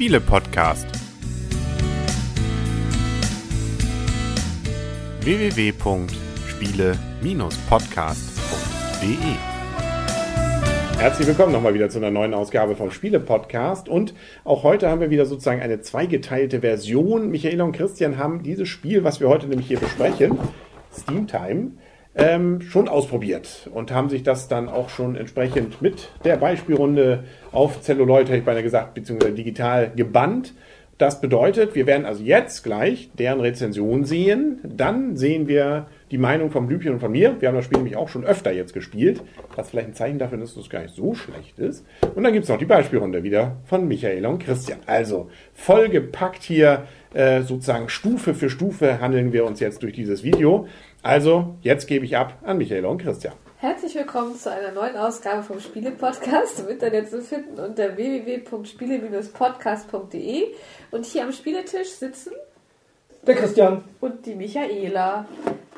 Spiele-Podcast. www.spiele-podcast.de Herzlich willkommen nochmal wieder zu einer neuen Ausgabe vom Spiele-Podcast. Und auch heute haben wir wieder sozusagen eine zweigeteilte Version. Michaela und Christian haben dieses Spiel, was wir heute nämlich hier besprechen, Steam Time, ähm, schon ausprobiert und haben sich das dann auch schon entsprechend mit der Beispielrunde auf Celluloid, hätte ich beinahe gesagt, beziehungsweise digital gebannt. Das bedeutet, wir werden also jetzt gleich deren Rezension sehen. Dann sehen wir die Meinung vom Blümchen und von mir. Wir haben das Spiel nämlich auch schon öfter jetzt gespielt. Was vielleicht ein Zeichen dafür ist, dass es gar nicht so schlecht ist. Und dann gibt es noch die Beispielrunde wieder von Michaela und Christian. Also vollgepackt hier, äh, sozusagen Stufe für Stufe handeln wir uns jetzt durch dieses Video. Also, jetzt gebe ich ab an Michaela und Christian. Herzlich willkommen zu einer neuen Ausgabe vom Spiele-Podcast. Im Internet zu finden unter www.spiele-podcast.de. Und hier am Spieletisch sitzen der Christian und die Michaela.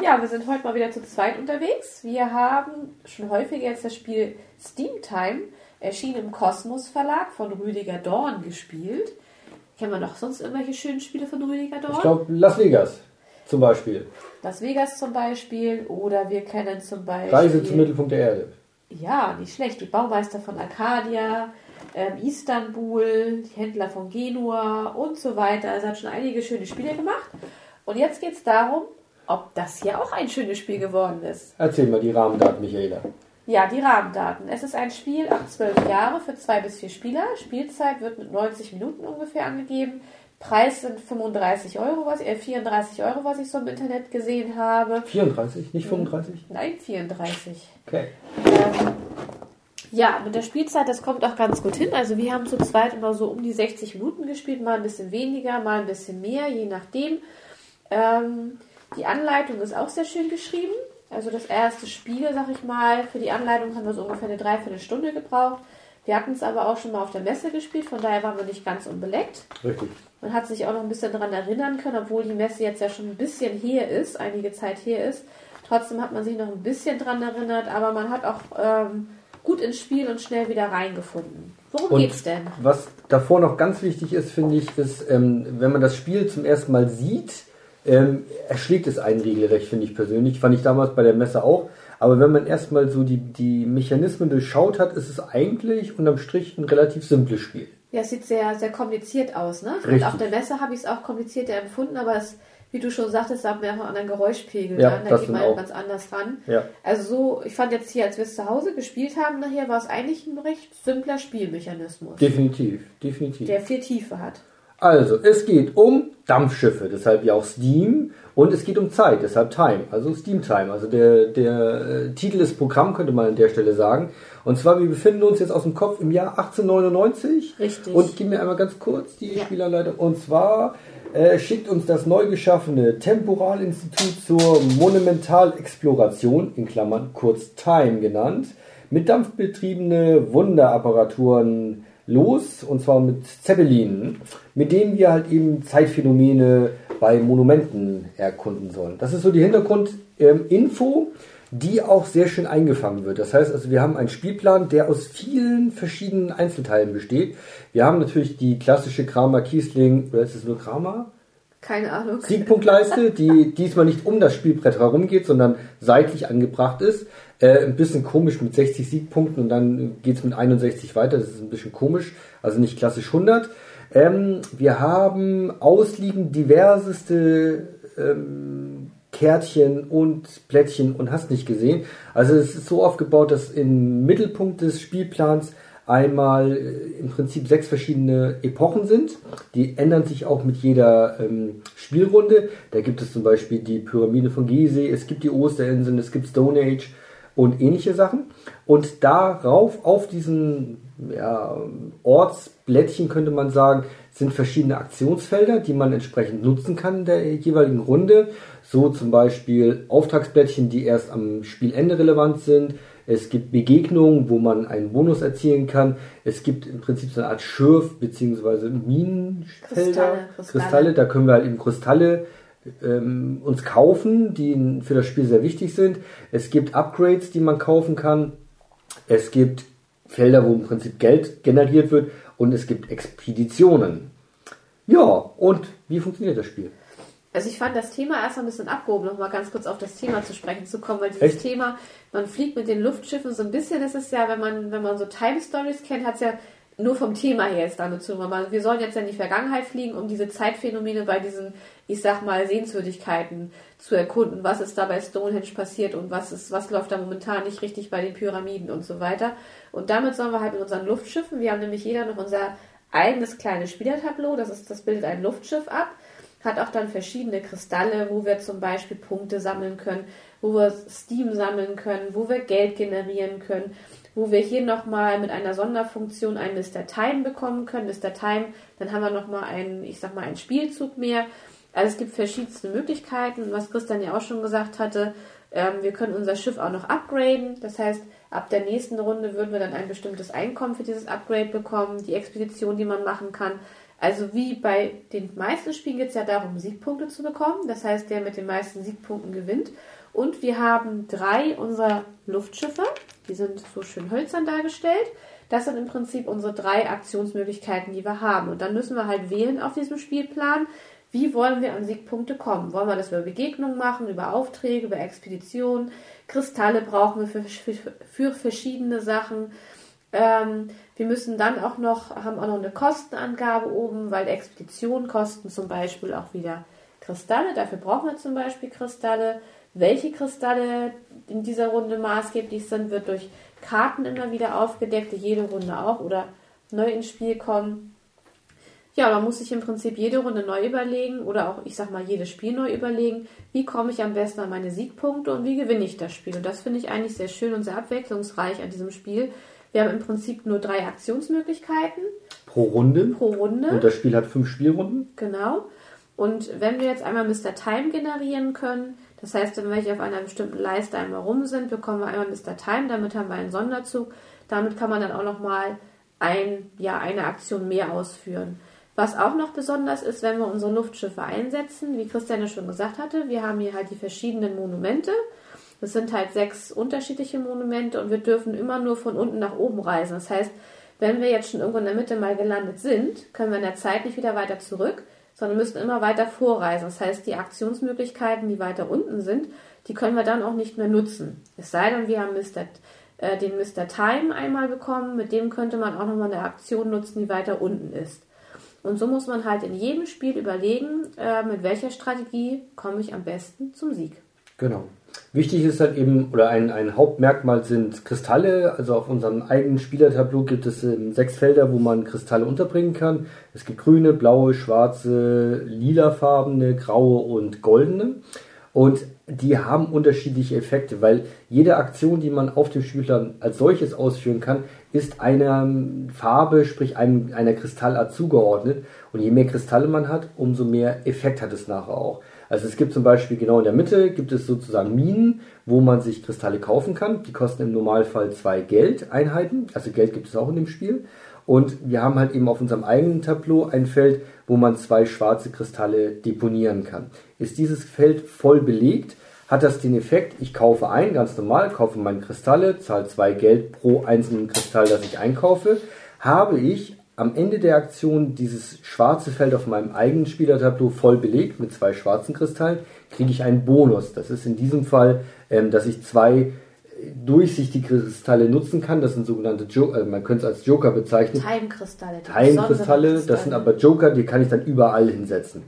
Ja, wir sind heute mal wieder zu zweit unterwegs. Wir haben schon häufiger jetzt das Spiel Steam Time, erschienen im Kosmos Verlag von Rüdiger Dorn gespielt. Kennen wir noch sonst irgendwelche schönen Spiele von Rüdiger Dorn? Ich glaube Las Vegas zum Beispiel. Las Vegas zum Beispiel oder wir kennen zum Beispiel. Reise zum Mittelpunkt der Erde. Ja, nicht schlecht. Die Baumeister von Arcadia, ähm, Istanbul, die Händler von Genua und so weiter. Also hat schon einige schöne Spiele gemacht. Und jetzt geht es darum, ob das hier auch ein schönes Spiel geworden ist. Erzähl mal die Rahmendaten, Michaela. Ja, die Rahmendaten. Es ist ein Spiel ab 12 Jahre für zwei bis vier Spieler. Spielzeit wird mit 90 Minuten ungefähr angegeben. Preis sind 35 Euro, was, äh, 34 Euro, was ich so im Internet gesehen habe. 34, nicht 35? Nein, 34. Okay. Ähm, ja, mit der Spielzeit, das kommt auch ganz gut hin. Also wir haben zu zweit immer so um die 60 Minuten gespielt, mal ein bisschen weniger, mal ein bisschen mehr, je nachdem. Ähm, die Anleitung ist auch sehr schön geschrieben. Also das erste Spiel, sag ich mal, für die Anleitung haben wir so ungefähr eine Dreiviertelstunde gebraucht. Wir hatten es aber auch schon mal auf der Messe gespielt, von daher waren wir nicht ganz unbeleckt. Richtig. Man hat sich auch noch ein bisschen daran erinnern können, obwohl die Messe jetzt ja schon ein bisschen her ist, einige Zeit her ist. Trotzdem hat man sich noch ein bisschen daran erinnert, aber man hat auch ähm, gut ins Spiel und schnell wieder reingefunden. Worum und geht's denn? Was davor noch ganz wichtig ist, finde ich, ist, ähm, wenn man das Spiel zum ersten Mal sieht, ähm, erschlägt es einen regelrecht, finde ich persönlich. Fand ich damals bei der Messe auch. Aber wenn man erstmal so die, die Mechanismen durchschaut hat, ist es eigentlich unterm Strich ein relativ simples Spiel. Ja, es sieht sehr, sehr kompliziert aus, ne? Richtig. Und auf der Messe habe ich es auch komplizierter empfunden, aber es, wie du schon sagtest, hat man auch einen anderen Geräuschpegel ja, dran, da geht man auch. ganz anders ran. Ja. Also so, ich fand jetzt hier, als wir es zu Hause gespielt haben, nachher war es eigentlich ein recht simpler Spielmechanismus. Definitiv, definitiv. Der viel Tiefe hat. Also, es geht um Dampfschiffe, deshalb ja auch Steam. Und es geht um Zeit, deshalb Time, also Steam Time. Also der, der äh, Titel ist Programm, könnte man an der Stelle sagen. Und zwar, wir befinden uns jetzt aus dem Kopf im Jahr 1899. Richtig. Und gib mir einmal ganz kurz die ja. Spielerleitung. Und zwar äh, schickt uns das neu geschaffene Temporalinstitut zur Monumentalexploration, in Klammern kurz Time genannt, mit dampfbetriebene Wunderapparaturen los, und zwar mit Zeppelinen, mit denen wir halt eben Zeitphänomene bei Monumenten erkunden sollen. Das ist so die Hintergrundinfo, die auch sehr schön eingefangen wird. Das heißt also, wir haben einen Spielplan, der aus vielen verschiedenen Einzelteilen besteht. Wir haben natürlich die klassische Kramer Kiesling, oder ist es nur Kramer? Keine Ahnung. Siegpunktleiste, die diesmal nicht um das Spielbrett herumgeht, sondern seitlich angebracht ist. Äh, ein bisschen komisch mit 60 Siegpunkten und dann geht es mit 61 weiter. Das ist ein bisschen komisch, also nicht klassisch 100. Ähm, wir haben ausliegend diverseste ähm, Kärtchen und Plättchen und hast nicht gesehen. Also es ist so aufgebaut, dass im Mittelpunkt des Spielplans einmal äh, im Prinzip sechs verschiedene Epochen sind. Die ändern sich auch mit jeder ähm, Spielrunde. Da gibt es zum Beispiel die Pyramide von Gizeh, es gibt die Osterinseln, es gibt Stone Age, und ähnliche Sachen. Und darauf, auf diesen ja, Ortsblättchen könnte man sagen, sind verschiedene Aktionsfelder, die man entsprechend nutzen kann in der jeweiligen Runde. So zum Beispiel Auftragsblättchen, die erst am Spielende relevant sind. Es gibt Begegnungen, wo man einen Bonus erzielen kann. Es gibt im Prinzip so eine Art Schürf- bzw. Minenfelder. Kristalle, Kristalle. Kristalle, da können wir halt eben Kristalle ähm, uns kaufen, die für das Spiel sehr wichtig sind. Es gibt Upgrades, die man kaufen kann. Es gibt Felder, wo im Prinzip Geld generiert wird. Und es gibt Expeditionen. Ja, und wie funktioniert das Spiel? Also ich fand das Thema erst ein bisschen abgehoben, noch mal ganz kurz auf das Thema zu sprechen zu kommen, weil dieses Echt? Thema, man fliegt mit den Luftschiffen so ein bisschen, das ist ja, wenn man, wenn man so Time Stories kennt, hat es ja nur vom Thema her jetzt damit zu tun. weil Wir sollen jetzt ja in die Vergangenheit fliegen, um diese Zeitphänomene bei diesen, ich sag mal, Sehenswürdigkeiten zu erkunden. Was ist da bei Stonehenge passiert und was ist, was läuft da momentan nicht richtig bei den Pyramiden und so weiter. Und damit sollen wir halt mit unseren Luftschiffen, wir haben nämlich jeder noch unser eigenes kleines Spielertableau, das ist, das bildet ein Luftschiff ab hat auch dann verschiedene Kristalle, wo wir zum Beispiel Punkte sammeln können, wo wir Steam sammeln können, wo wir Geld generieren können, wo wir hier nochmal mit einer Sonderfunktion ein Mr. Time bekommen können. Mr. Time, dann haben wir nochmal einen, ich sag mal, einen Spielzug mehr. Also es gibt verschiedenste Möglichkeiten, was Christian ja auch schon gesagt hatte. Ähm, wir können unser Schiff auch noch upgraden. Das heißt, ab der nächsten Runde würden wir dann ein bestimmtes Einkommen für dieses Upgrade bekommen, die Expedition, die man machen kann. Also wie bei den meisten Spielen geht es ja darum, Siegpunkte zu bekommen. Das heißt, der mit den meisten Siegpunkten gewinnt. Und wir haben drei unserer Luftschiffe. Die sind so schön hölzern dargestellt. Das sind im Prinzip unsere drei Aktionsmöglichkeiten, die wir haben. Und dann müssen wir halt wählen auf diesem Spielplan, wie wollen wir an Siegpunkte kommen? Wollen wir das über Begegnungen machen, über Aufträge, über Expeditionen? Kristalle brauchen wir für, für, für verschiedene Sachen. Ähm, wir müssen dann auch noch, haben auch noch eine Kostenangabe oben, weil Expeditionen kosten zum Beispiel auch wieder Kristalle. Dafür brauchen wir zum Beispiel Kristalle. Welche Kristalle in dieser Runde maßgeblich sind, wird durch Karten immer wieder aufgedeckt, die jede Runde auch oder neu ins Spiel kommen. Ja, man muss sich im Prinzip jede Runde neu überlegen oder auch, ich sag mal, jedes Spiel neu überlegen, wie komme ich am besten an meine Siegpunkte und wie gewinne ich das Spiel. Und das finde ich eigentlich sehr schön und sehr abwechslungsreich an diesem Spiel, wir haben im Prinzip nur drei Aktionsmöglichkeiten Pro Runde. pro Runde. Und das Spiel hat fünf Spielrunden. Genau. Und wenn wir jetzt einmal Mr. Time generieren können, das heißt, wenn wir hier auf einer bestimmten Leiste einmal rum sind, bekommen wir einmal Mr. Time, damit haben wir einen Sonderzug. Damit kann man dann auch nochmal ein, ja, eine Aktion mehr ausführen. Was auch noch besonders ist, wenn wir unsere Luftschiffe einsetzen, wie Christian ja schon gesagt hatte, wir haben hier halt die verschiedenen Monumente. Das sind halt sechs unterschiedliche Monumente und wir dürfen immer nur von unten nach oben reisen. Das heißt, wenn wir jetzt schon irgendwo in der Mitte mal gelandet sind, können wir in der Zeit nicht wieder weiter zurück, sondern müssen immer weiter vorreisen. Das heißt, die Aktionsmöglichkeiten, die weiter unten sind, die können wir dann auch nicht mehr nutzen. Es sei denn, wir haben Mr., äh, den Mr. Time einmal bekommen, mit dem könnte man auch nochmal eine Aktion nutzen, die weiter unten ist. Und so muss man halt in jedem Spiel überlegen, äh, mit welcher Strategie komme ich am besten zum Sieg. Genau. Wichtig ist halt eben, oder ein, ein Hauptmerkmal sind Kristalle. Also auf unserem eigenen Spielertableau gibt es ähm, sechs Felder, wo man Kristalle unterbringen kann. Es gibt grüne, blaue, schwarze, lilafarbene, graue und goldene. Und die haben unterschiedliche Effekte, weil jede Aktion, die man auf dem Spielplan als solches ausführen kann, ist einer Farbe, sprich einem, einer Kristallart zugeordnet. Und je mehr Kristalle man hat, umso mehr Effekt hat es nachher auch. Also es gibt zum Beispiel genau in der Mitte gibt es sozusagen Minen, wo man sich Kristalle kaufen kann. Die kosten im Normalfall zwei Geldeinheiten. Also Geld gibt es auch in dem Spiel. Und wir haben halt eben auf unserem eigenen Tableau ein Feld, wo man zwei schwarze Kristalle deponieren kann. Ist dieses Feld voll belegt, hat das den Effekt, ich kaufe ein, ganz normal, kaufe meine Kristalle, zahle zwei Geld pro einzelnen Kristall, das ich einkaufe. Habe ich am Ende der Aktion dieses schwarze Feld auf meinem eigenen Spielertableau voll belegt mit zwei schwarzen Kristallen, kriege ich einen Bonus. Das ist in diesem Fall, ähm, dass ich zwei äh, durchsichtige Kristalle nutzen kann. Das sind sogenannte Joker, also man könnte es als Joker bezeichnen. Time-Kristalle. Time-Kristalle, das sind aber Joker, die kann ich dann überall hinsetzen.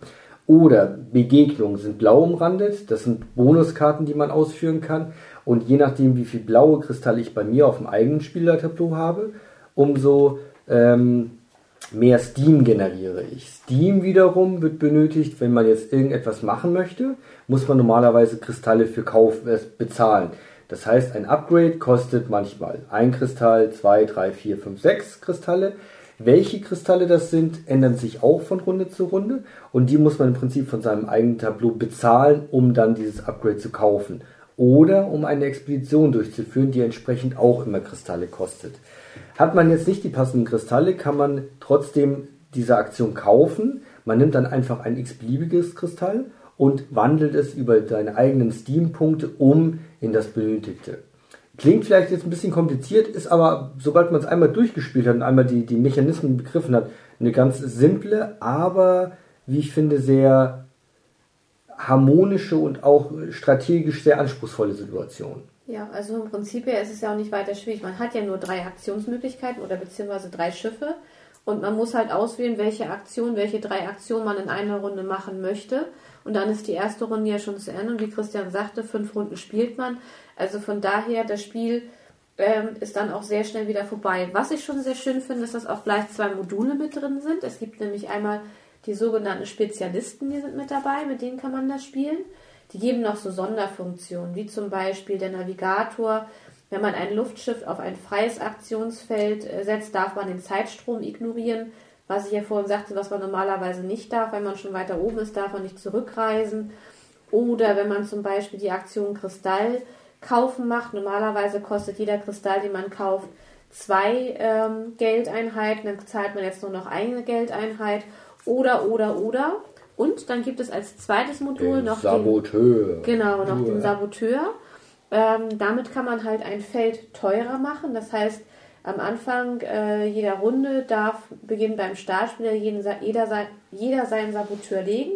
Oder Begegnungen sind blau umrandet, das sind Bonuskarten, die man ausführen kann. Und je nachdem, wie viel blaue Kristalle ich bei mir auf dem eigenen Spielertableau habe, umso ähm, mehr Steam generiere ich. Steam wiederum wird benötigt, wenn man jetzt irgendetwas machen möchte, muss man normalerweise Kristalle für Kauf äh, bezahlen. Das heißt, ein Upgrade kostet manchmal ein Kristall, zwei, drei, vier, fünf, sechs Kristalle. Welche Kristalle das sind, ändern sich auch von Runde zu Runde und die muss man im Prinzip von seinem eigenen Tableau bezahlen, um dann dieses Upgrade zu kaufen. Oder um eine Expedition durchzuführen, die entsprechend auch immer Kristalle kostet. Hat man jetzt nicht die passenden Kristalle, kann man trotzdem diese Aktion kaufen. Man nimmt dann einfach ein x-beliebiges Kristall und wandelt es über seine eigenen Steam-Punkte um in das Benötigte. Klingt vielleicht jetzt ein bisschen kompliziert, ist aber, sobald man es einmal durchgespielt hat und einmal die, die Mechanismen begriffen hat, eine ganz simple, aber wie ich finde, sehr harmonische und auch strategisch sehr anspruchsvolle Situation. Ja, also im Prinzip ist es ja auch nicht weiter schwierig. Man hat ja nur drei Aktionsmöglichkeiten oder beziehungsweise drei Schiffe und man muss halt auswählen, welche Aktion, welche drei Aktionen man in einer Runde machen möchte. Und dann ist die erste Runde ja schon zu Ende. Und wie Christian sagte, fünf Runden spielt man. Also von daher, das Spiel ähm, ist dann auch sehr schnell wieder vorbei. Was ich schon sehr schön finde, ist, dass auch gleich zwei Module mit drin sind. Es gibt nämlich einmal die sogenannten Spezialisten, die sind mit dabei, mit denen kann man das spielen. Die geben noch so Sonderfunktionen, wie zum Beispiel der Navigator. Wenn man ein Luftschiff auf ein freies Aktionsfeld äh, setzt, darf man den Zeitstrom ignorieren. Was ich ja vorhin sagte, was man normalerweise nicht darf, wenn man schon weiter oben ist, darf man nicht zurückreisen. Oder wenn man zum Beispiel die Aktion Kristall kaufen macht, normalerweise kostet jeder Kristall, den man kauft, zwei ähm, Geldeinheiten, dann zahlt man jetzt nur noch eine Geldeinheit. Oder, oder, oder. Und dann gibt es als zweites Modul Den noch Saboteur. den. Genau, noch Uah. den Saboteur. Ähm, damit kann man halt ein Feld teurer machen. Das heißt, am Anfang äh, jeder Runde darf beginnen beim Startspieler jeden, jeder, sein, jeder seinen Saboteur legen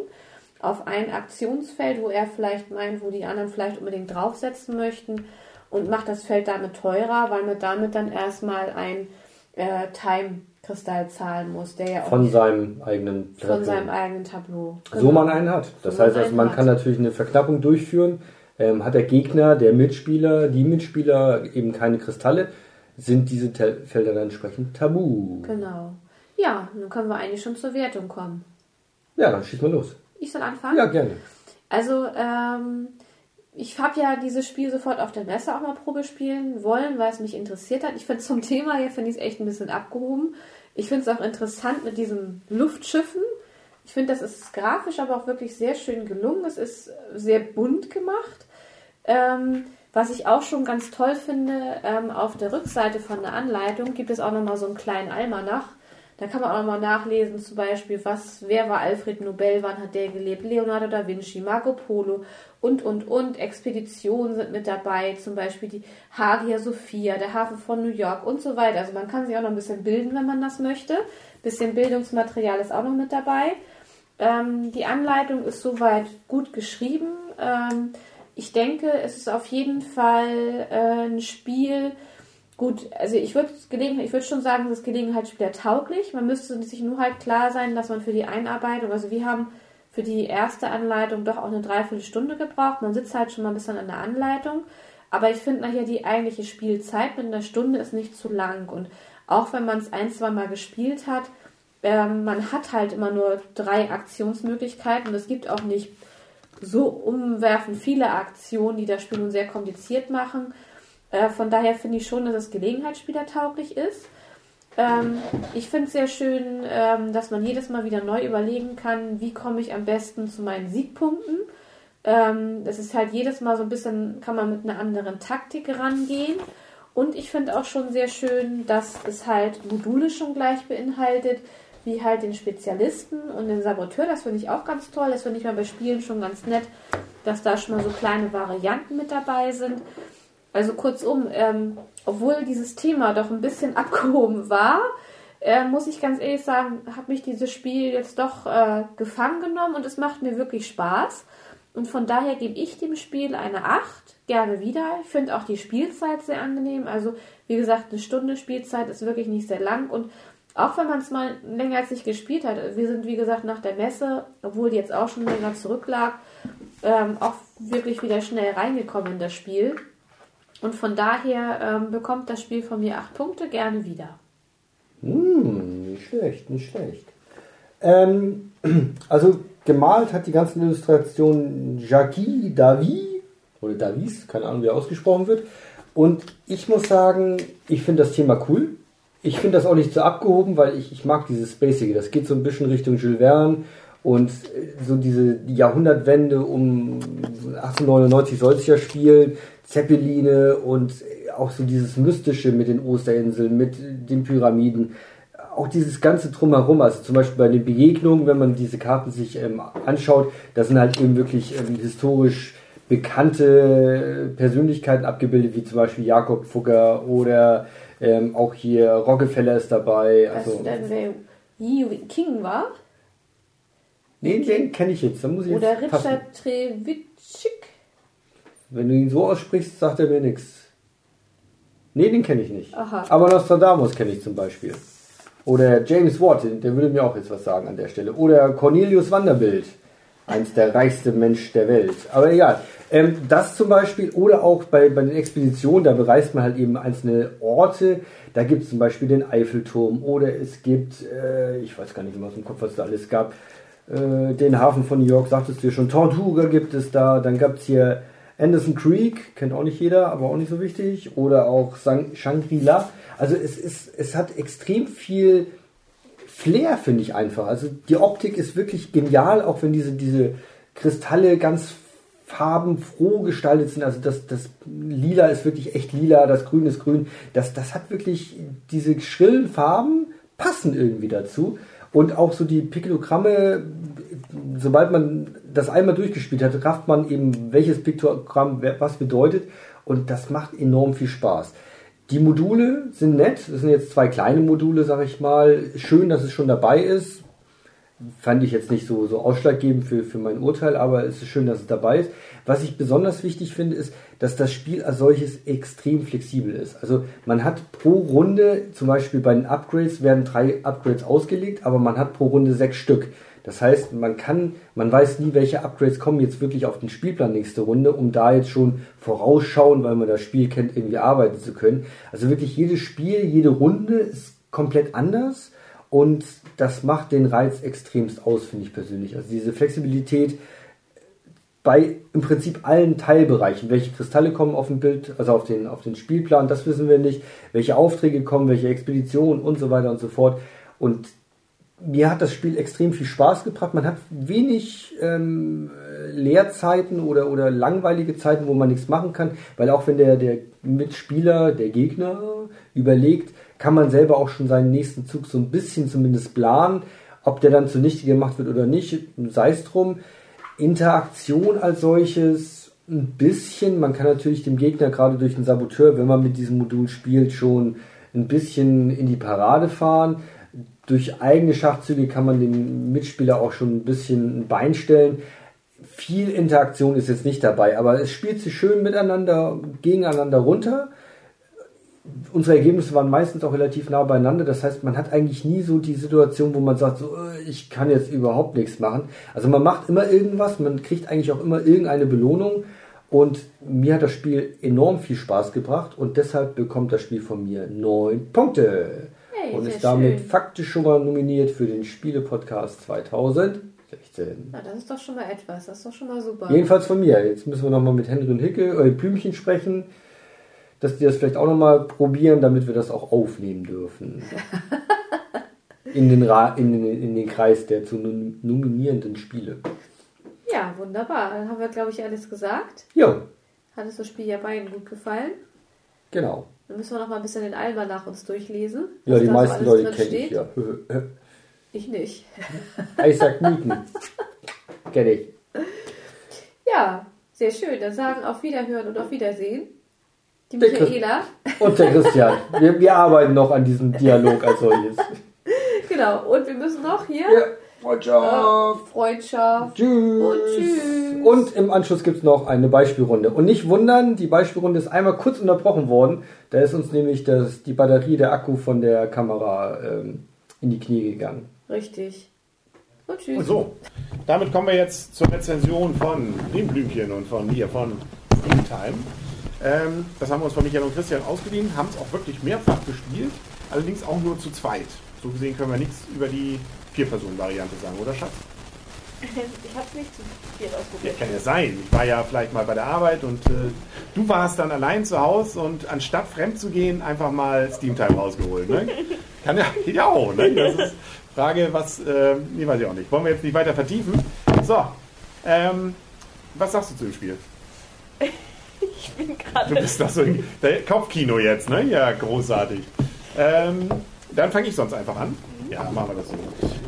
auf ein Aktionsfeld, wo er vielleicht meint, wo die anderen vielleicht unbedingt draufsetzen möchten und macht das Feld damit teurer, weil man damit dann erstmal ein äh, Time-Kristall zahlen muss, der ja auch Von seinem eigenen von Tableau. seinem eigenen Tableau. So man einen hat. Das So man heißt also, einen man hat. kann natürlich eine Verknappung durchführen. Ähm, hat der Gegner, der Mitspieler, die Mitspieler eben keine Kristalle, sind diese Te Felder dann entsprechend tabu. Genau. Ja, nun können wir eigentlich schon zur Wertung kommen. Ja, dann schieß mal los. Ich soll anfangen? Ja, gerne. Also, ähm, ich habe ja dieses Spiel sofort auf der Messe auch mal Probe spielen wollen, weil es mich interessiert hat. Ich finde zum Thema hier finde ich es echt ein bisschen abgehoben. Ich finde es auch interessant mit diesen Luftschiffen. Ich finde, das ist grafisch aber auch wirklich sehr schön gelungen. Es ist sehr bunt gemacht. Ähm, was ich auch schon ganz toll finde, ähm, auf der Rückseite von der Anleitung gibt es auch nochmal so einen kleinen Almanach. Da kann man auch nochmal nachlesen, zum Beispiel, was, wer war Alfred Nobel, wann hat der gelebt, Leonardo da Vinci, Marco Polo und, und, und. Expeditionen sind mit dabei, zum Beispiel die Hagia Sophia, der Hafen von New York und so weiter. Also man kann sich auch noch ein bisschen bilden, wenn man das möchte. Bisschen Bildungsmaterial ist auch noch mit dabei. Ähm, die Anleitung ist soweit gut geschrieben. Ähm, ich denke, es ist auf jeden Fall äh, ein Spiel. Gut, also ich würde ich würde schon sagen, es ist Gelegenheitsspieler tauglich. Man müsste sich nur halt klar sein, dass man für die Einarbeitung, also wir haben für die erste Anleitung doch auch eine Dreiviertelstunde gebraucht. Man sitzt halt schon mal ein bisschen an der Anleitung. Aber ich finde nachher die eigentliche Spielzeit mit einer Stunde ist nicht zu lang. Und auch wenn man es ein, zwei Mal gespielt hat, ähm, man hat halt immer nur drei Aktionsmöglichkeiten es gibt auch nicht so umwerfend viele Aktionen, die das Spiel nun sehr kompliziert machen. Äh, von daher finde ich schon, dass es gelegenheitsspielertauglich ist. Ähm, ich finde es sehr schön, ähm, dass man jedes Mal wieder neu überlegen kann, wie komme ich am besten zu meinen Siegpunkten. Ähm, das ist halt jedes Mal so ein bisschen, kann man mit einer anderen Taktik rangehen. Und ich finde auch schon sehr schön, dass es halt Module schon gleich beinhaltet, wie halt den Spezialisten und den Saboteur. Das finde ich auch ganz toll. Das finde ich mal bei Spielen schon ganz nett, dass da schon mal so kleine Varianten mit dabei sind. Also kurzum, ähm, obwohl dieses Thema doch ein bisschen abgehoben war, äh, muss ich ganz ehrlich sagen, hat mich dieses Spiel jetzt doch äh, gefangen genommen und es macht mir wirklich Spaß. Und von daher gebe ich dem Spiel eine 8, gerne wieder. Ich finde auch die Spielzeit sehr angenehm. Also, wie gesagt, eine Stunde Spielzeit ist wirklich nicht sehr lang. Und auch wenn man es mal länger als ich gespielt hat, wir sind wie gesagt nach der Messe, obwohl die jetzt auch schon länger zurücklag, ähm, auch wirklich wieder schnell reingekommen in das Spiel. Und von daher ähm, bekommt das Spiel von mir 8 Punkte, gerne wieder. Hm, nicht schlecht, nicht schlecht. Ähm, also gemalt hat die ganzen Illustrationen Jacques Davy oder Davies, keine Ahnung, wie er ausgesprochen wird. Und ich muss sagen, ich finde das Thema cool. Ich finde das auch nicht so abgehoben, weil ich, ich mag dieses Spacige. Das geht so ein bisschen Richtung Jules Verne und so diese die Jahrhundertwende um 1899 soll es ja spielen. Zeppeline und auch so dieses Mystische mit den Osterinseln, mit den Pyramiden. Auch dieses ganze Drumherum, also zum Beispiel bei den Begegnungen, wenn man diese Karten sich ähm, anschaut, da sind halt eben wirklich ähm, historisch bekannte Persönlichkeiten abgebildet, wie zum Beispiel Jakob Fugger oder ähm, auch hier Rockefeller ist dabei. Weißt Also, du denn, wer Yi King war? Nee, den kenne ich jetzt. Da muss ich jetzt Oder passen. Richard Trevitschik? Wenn du ihn so aussprichst, sagt er mir nichts. Nee, den kenne ich nicht. Aha. Aber Nostradamus kenne ich zum Beispiel. Oder James Watt, der würde mir auch jetzt was sagen an der Stelle. Oder Cornelius Vanderbilt, eins der reichste Mensch der Welt. Aber egal. Ähm, das zum Beispiel, oder auch bei, bei den Expeditionen, da bereist man halt eben einzelne Orte. Da gibt es zum Beispiel den Eiffelturm oder es gibt, äh, ich weiß gar nicht mehr aus dem Kopf, was da alles gab, äh, den Hafen von New York, sagtest du schon, Tortuga gibt es da, dann gab es hier Anderson Creek, kennt auch nicht jeder, aber auch nicht so wichtig, oder auch Shangri-La. Also es, ist, es hat extrem viel Flair, finde ich einfach. Also die Optik ist wirklich genial, auch wenn diese, diese Kristalle ganz farbenfroh gestaltet sind. Also das, das Lila ist wirklich echt lila, das Grün ist grün. Das, das hat wirklich diese schrillen Farben passen irgendwie dazu. Und auch so die Piktogramme, sobald man das einmal durchgespielt hat, rafft man eben, welches Piktogramm was bedeutet. Und das macht enorm viel Spaß. Die Module sind nett. Das sind jetzt zwei kleine Module, sag ich mal. Schön, dass es schon dabei ist. Fand ich jetzt nicht so, so ausschlaggebend für, für mein Urteil, aber es ist schön, dass es dabei ist. Was ich besonders wichtig finde, ist, dass das Spiel als solches extrem flexibel ist. Also man hat pro Runde, zum Beispiel bei den Upgrades, werden drei Upgrades ausgelegt, aber man hat pro Runde sechs Stück. Das heißt, man kann, man weiß nie, welche Upgrades kommen jetzt wirklich auf den Spielplan nächste Runde, um da jetzt schon vorausschauen, weil man das Spiel kennt, irgendwie arbeiten zu können. Also wirklich jedes Spiel, jede Runde ist komplett anders und das macht den Reiz extremst aus, finde ich persönlich. Also diese Flexibilität bei im Prinzip allen Teilbereichen. Welche Kristalle kommen auf dem Bild, also auf den, auf den Spielplan, das wissen wir nicht. Welche Aufträge kommen, welche Expeditionen und so weiter und so fort. Und mir hat das Spiel extrem viel Spaß gebracht. Man hat wenig ähm, Leerzeiten oder, oder langweilige Zeiten, wo man nichts machen kann, weil auch wenn der, der Mitspieler, der Gegner überlegt, kann man selber auch schon seinen nächsten Zug so ein bisschen zumindest planen. Ob der dann zunichte gemacht wird oder nicht, sei es drum. Interaktion als solches ein bisschen. Man kann natürlich dem Gegner gerade durch den Saboteur, wenn man mit diesem Modul spielt, schon ein bisschen in die Parade fahren. Durch eigene Schachzüge kann man dem Mitspieler auch schon ein bisschen ein Bein stellen. Viel Interaktion ist jetzt nicht dabei, aber es spielt sich schön miteinander, gegeneinander runter. Unsere Ergebnisse waren meistens auch relativ nah beieinander. Das heißt, man hat eigentlich nie so die Situation, wo man sagt, so, äh, ich kann jetzt überhaupt nichts machen. Also man macht immer irgendwas, man kriegt eigentlich auch immer irgendeine Belohnung. Und mir hat das Spiel enorm viel Spaß gebracht und deshalb bekommt das Spiel von mir neun Punkte. Hey, und ist damit schön. faktisch schon mal nominiert für den Spiele-Podcast 2016. Na, das ist doch schon mal etwas. Das ist doch schon mal super. Jedenfalls von mir. Jetzt müssen wir nochmal mit Henry und Hicke, äh, Blümchen sprechen, dass die das vielleicht auch nochmal probieren, damit wir das auch aufnehmen dürfen. In den, Ra in den, in den Kreis der zu nom- nominierenden Spiele. Ja, wunderbar. Dann haben wir, glaube ich, alles gesagt. Ja, Hat es das Spiel ja beiden gut gefallen. genau. Dann müssen wir noch mal ein bisschen den Alma nach uns durchlesen. Ja, die so meisten Leute kenne ich ja. Ich nicht. Isaac Newton. Kenne ich. Ja, sehr schön. Dann sagen auf Wiederhören und auf Wiedersehen. Die Michaela. Und der Christian. Wir, wir arbeiten noch an diesem Dialog als solches. Genau. Und wir müssen noch hier Ja, Freundschaft. Freundschaft. Tschüss. Und tschüss. Und im Anschluss gibt es noch eine Beispielrunde. Und nicht wundern, die Beispielrunde ist einmal kurz unterbrochen worden. Da ist uns nämlich das, die Batterie, der Akku von der Kamera ähm, in die Knie gegangen. Richtig. Und tschüss. Und so, damit kommen wir jetzt zur Rezension von dem Blümchen und von mir, von Steam Time. Ähm, das haben wir uns von Michael und Christian ausgeliehen, haben es auch wirklich mehrfach gespielt, allerdings auch nur zu zweit. So gesehen können wir nichts über die Vier-Personen-Variante sagen, oder Schatz? Ich habe nicht zu viel Ja, ausprobiert. kann ja sein. Ich war ja vielleicht mal bei der Arbeit und äh, du warst dann allein zu Hause und anstatt fremd zu gehen, einfach mal Steam Time rausgeholt. Ne? Kann ja, geht ja auch. Ne? Das ist Frage, was, äh, nee, weiß ich auch nicht. Wollen wir jetzt nicht weiter vertiefen? So, ähm, was sagst du zu dem Spiel? Ich bin Du gerade. bist doch so in Kopfkino jetzt, ne? Ja, großartig. Ähm, dann fange ich sonst einfach an. Ja, machen wir das so.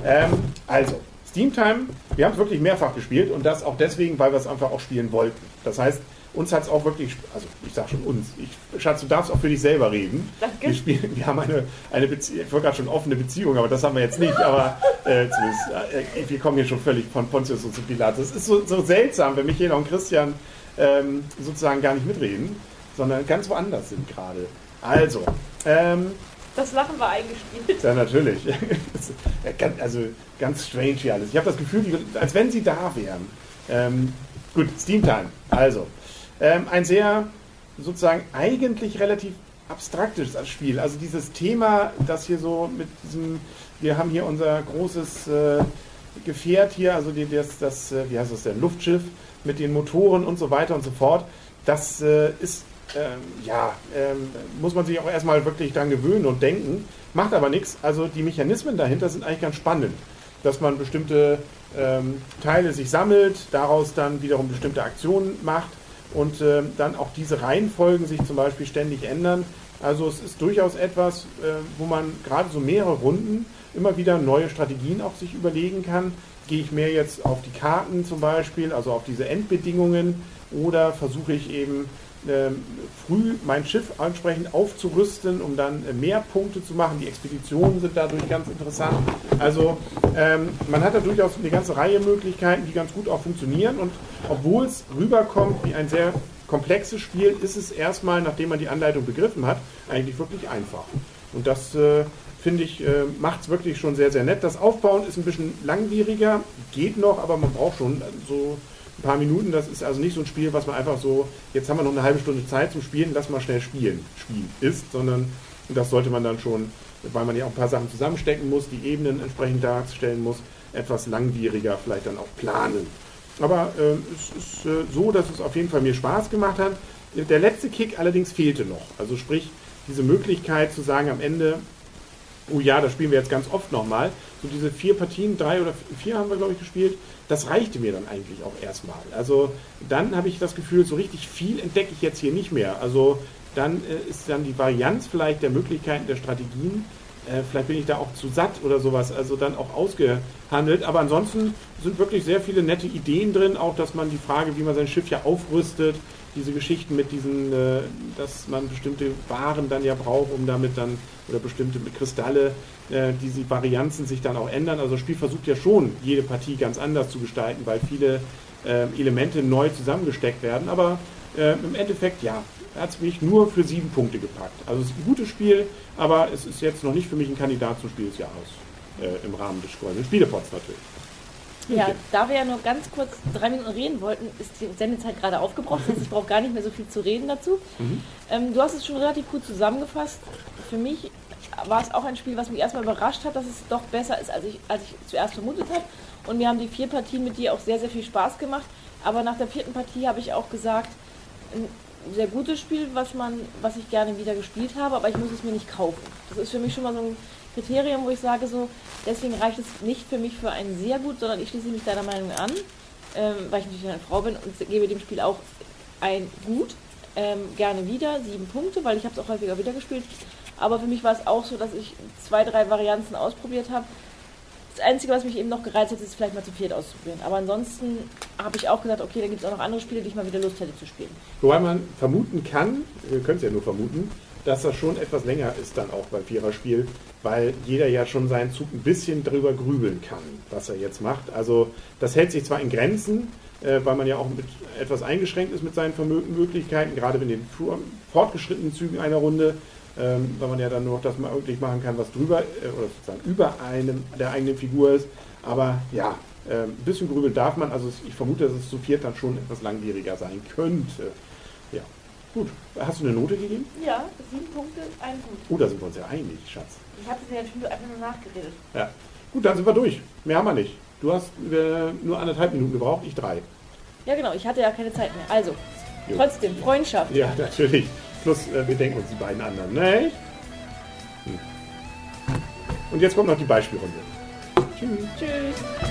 Ähm, also, Steam Time, wir haben es wirklich mehrfach gespielt und das auch deswegen, weil wir es einfach auch spielen wollten. Das heißt, uns hat es auch wirklich, also ich sag schon uns, ich, Schatz, du darfst auch für dich selber reden. Danke. Wir, spielen, wir haben eine, eine Beziehung, ich wollte gerade schon offene Beziehung, aber das haben wir jetzt nicht, aber äh, zumindest, äh, wir kommen hier schon völlig von Pontius und zu Pilatus. Es ist so, so seltsam, wenn Michael und Christian ähm, sozusagen gar nicht mitreden, sondern ganz woanders sind gerade. Also, ähm, Das Lachen war eingespielt. ja, natürlich. Also ganz strange hier alles. Ich habe das Gefühl, als wenn sie da wären. Ähm, gut, Steam Time. Also, ähm, ein sehr sozusagen eigentlich relativ abstraktes Spiel. Also dieses Thema, das hier so mit diesem, wir haben hier unser großes äh, Gefährt hier, also die, das, das, äh, wie heißt das denn, Luftschiff mit den Motoren und so weiter und so fort. Das äh, ist ähm, ja, ähm, muss man sich auch erstmal wirklich dran gewöhnen und denken. Macht aber nichts. Also die Mechanismen dahinter sind eigentlich ganz spannend. Dass man bestimmte ähm, Teile sich sammelt, daraus dann wiederum bestimmte Aktionen macht und ähm, dann auch diese Reihenfolgen sich zum Beispiel ständig ändern. Also es ist durchaus etwas, äh, wo man gerade so mehrere Runden immer wieder neue Strategien auch sich überlegen kann. Gehe ich mehr jetzt auf die Karten zum Beispiel, also auf diese Endbedingungen, oder versuche ich eben früh mein Schiff entsprechend aufzurüsten, um dann äh, mehr Punkte zu machen. Die Expeditionen sind dadurch ganz interessant. Also ähm, man hat da durchaus eine ganze Reihe Möglichkeiten, die ganz gut auch funktionieren. Und obwohl es rüberkommt wie ein sehr komplexes Spiel, ist es erstmal, nachdem man die Anleitung begriffen hat, eigentlich wirklich einfach. Und das äh, finde ich, äh, macht es wirklich schon sehr, sehr nett. Das Aufbauen ist ein bisschen langwieriger, geht noch, aber man braucht schon so ein paar Minuten. Das ist also nicht so ein Spiel, was man einfach so, jetzt haben wir noch eine halbe Stunde Zeit zum Spielen, lass mal schnell spielen, Spiel ist, sondern das sollte man dann schon, weil man ja auch ein paar Sachen zusammenstecken muss, die Ebenen entsprechend darstellen muss, etwas langwieriger vielleicht dann auch planen. Aber äh, es ist äh, so, dass es auf jeden Fall mir Spaß gemacht hat. Der letzte Kick allerdings fehlte noch. Also sprich, diese Möglichkeit zu sagen am Ende, oh ja, das spielen wir jetzt ganz oft nochmal. So diese vier Partien, drei oder vier haben wir, glaube ich, gespielt. Das reichte mir dann eigentlich auch erstmal. Also dann habe ich das Gefühl, so richtig viel entdecke ich jetzt hier nicht mehr. Also dann äh, ist dann die Varianz vielleicht der Möglichkeiten der Strategien. Äh, vielleicht bin ich da auch zu satt oder sowas, also dann auch ausgehandelt. Aber ansonsten sind wirklich sehr viele nette Ideen drin, auch dass man die Frage, wie man sein Schiff ja aufrüstet, diese Geschichten mit diesen, äh, dass man bestimmte Waren dann ja braucht, um damit dann, oder bestimmte Kristalle, äh, diese Varianzen sich dann auch ändern. Also das Spiel versucht ja schon, jede Partie ganz anders zu gestalten, weil viele äh, Elemente neu zusammengesteckt werden. Aber äh, im Endeffekt, ja, hat es mich nur für sieben Punkte gepackt. Also es ist ein gutes Spiel, aber es ist jetzt noch nicht für mich ein Kandidat zum Spiel des Jahres. Äh, Im Rahmen des Spielepots natürlich. Ja, da wir ja nur ganz kurz drei Minuten reden wollten, ist die Sendezeit gerade aufgebraucht. Das heißt, ich brauche gar nicht mehr so viel zu reden dazu. Mhm. Ähm, du hast es schon relativ gut zusammengefasst. Für mich war es auch ein Spiel, was mich erstmal überrascht hat, dass es doch besser ist, als ich, als ich zuerst vermutet habe. Und mir haben die vier Partien mit dir auch sehr, sehr viel Spaß gemacht. Aber nach der vierten Partie habe ich auch gesagt, ein sehr gutes Spiel, was man, was ich gerne wieder gespielt habe, aber ich muss es mir nicht kaufen. Das ist für mich schon mal so ein Kriterium, wo ich sage so, deswegen reicht es nicht für mich für ein sehr gut, sondern ich schließe mich deiner Meinung an, ähm, weil ich natürlich eine Frau bin und gebe dem Spiel auch ein gut, ähm, gerne wieder, sieben Punkte, weil ich habe es auch häufiger wieder gespielt. Aber für mich war es auch so, dass ich zwei, drei Varianten ausprobiert habe. Das Einzige, was mich eben noch gereizt hat, ist vielleicht mal zu viert auszuprobieren. Aber ansonsten habe ich auch gesagt, okay, da gibt es auch noch andere Spiele, die ich mal wieder Lust hätte zu spielen. Wobei man vermuten kann, wir können es ja nur vermuten, dass das schon etwas länger ist dann auch beim Viererspiel, weil jeder ja schon seinen Zug ein bisschen drüber grübeln kann, was er jetzt macht. Also das hält sich zwar in Grenzen, äh, weil man ja auch mit etwas eingeschränkt ist mit seinen Vermö- Möglichkeiten, gerade in den fortgeschrittenen Zügen einer Runde, ähm, weil man ja dann nur noch das mal möglich machen kann, was drüber äh, oder sozusagen über einem der eigenen Figur ist. Aber ja, äh, ein bisschen grübeln darf man. Also ich vermute, dass es zu viert dann schon etwas langwieriger sein könnte. Ja, gut. Hast du eine Note gegeben? Ja, sieben Punkte, ein gut. Oh, da sind wir uns ja einig, Schatz. Ich habe ja schon einfach nur nachgeredet. Ja. Gut, dann sind wir durch. Mehr haben wir nicht. Du hast äh, nur anderthalb Minuten gebraucht, ich drei. Ja, genau, ich hatte ja keine Zeit mehr. Also, Jo. trotzdem, Freundschaft. Ja, natürlich. Plus, äh, wir denken uns die beiden anderen, ne? Hm. Und jetzt kommt noch die Beispielrunde. Tschüss. Tschüss.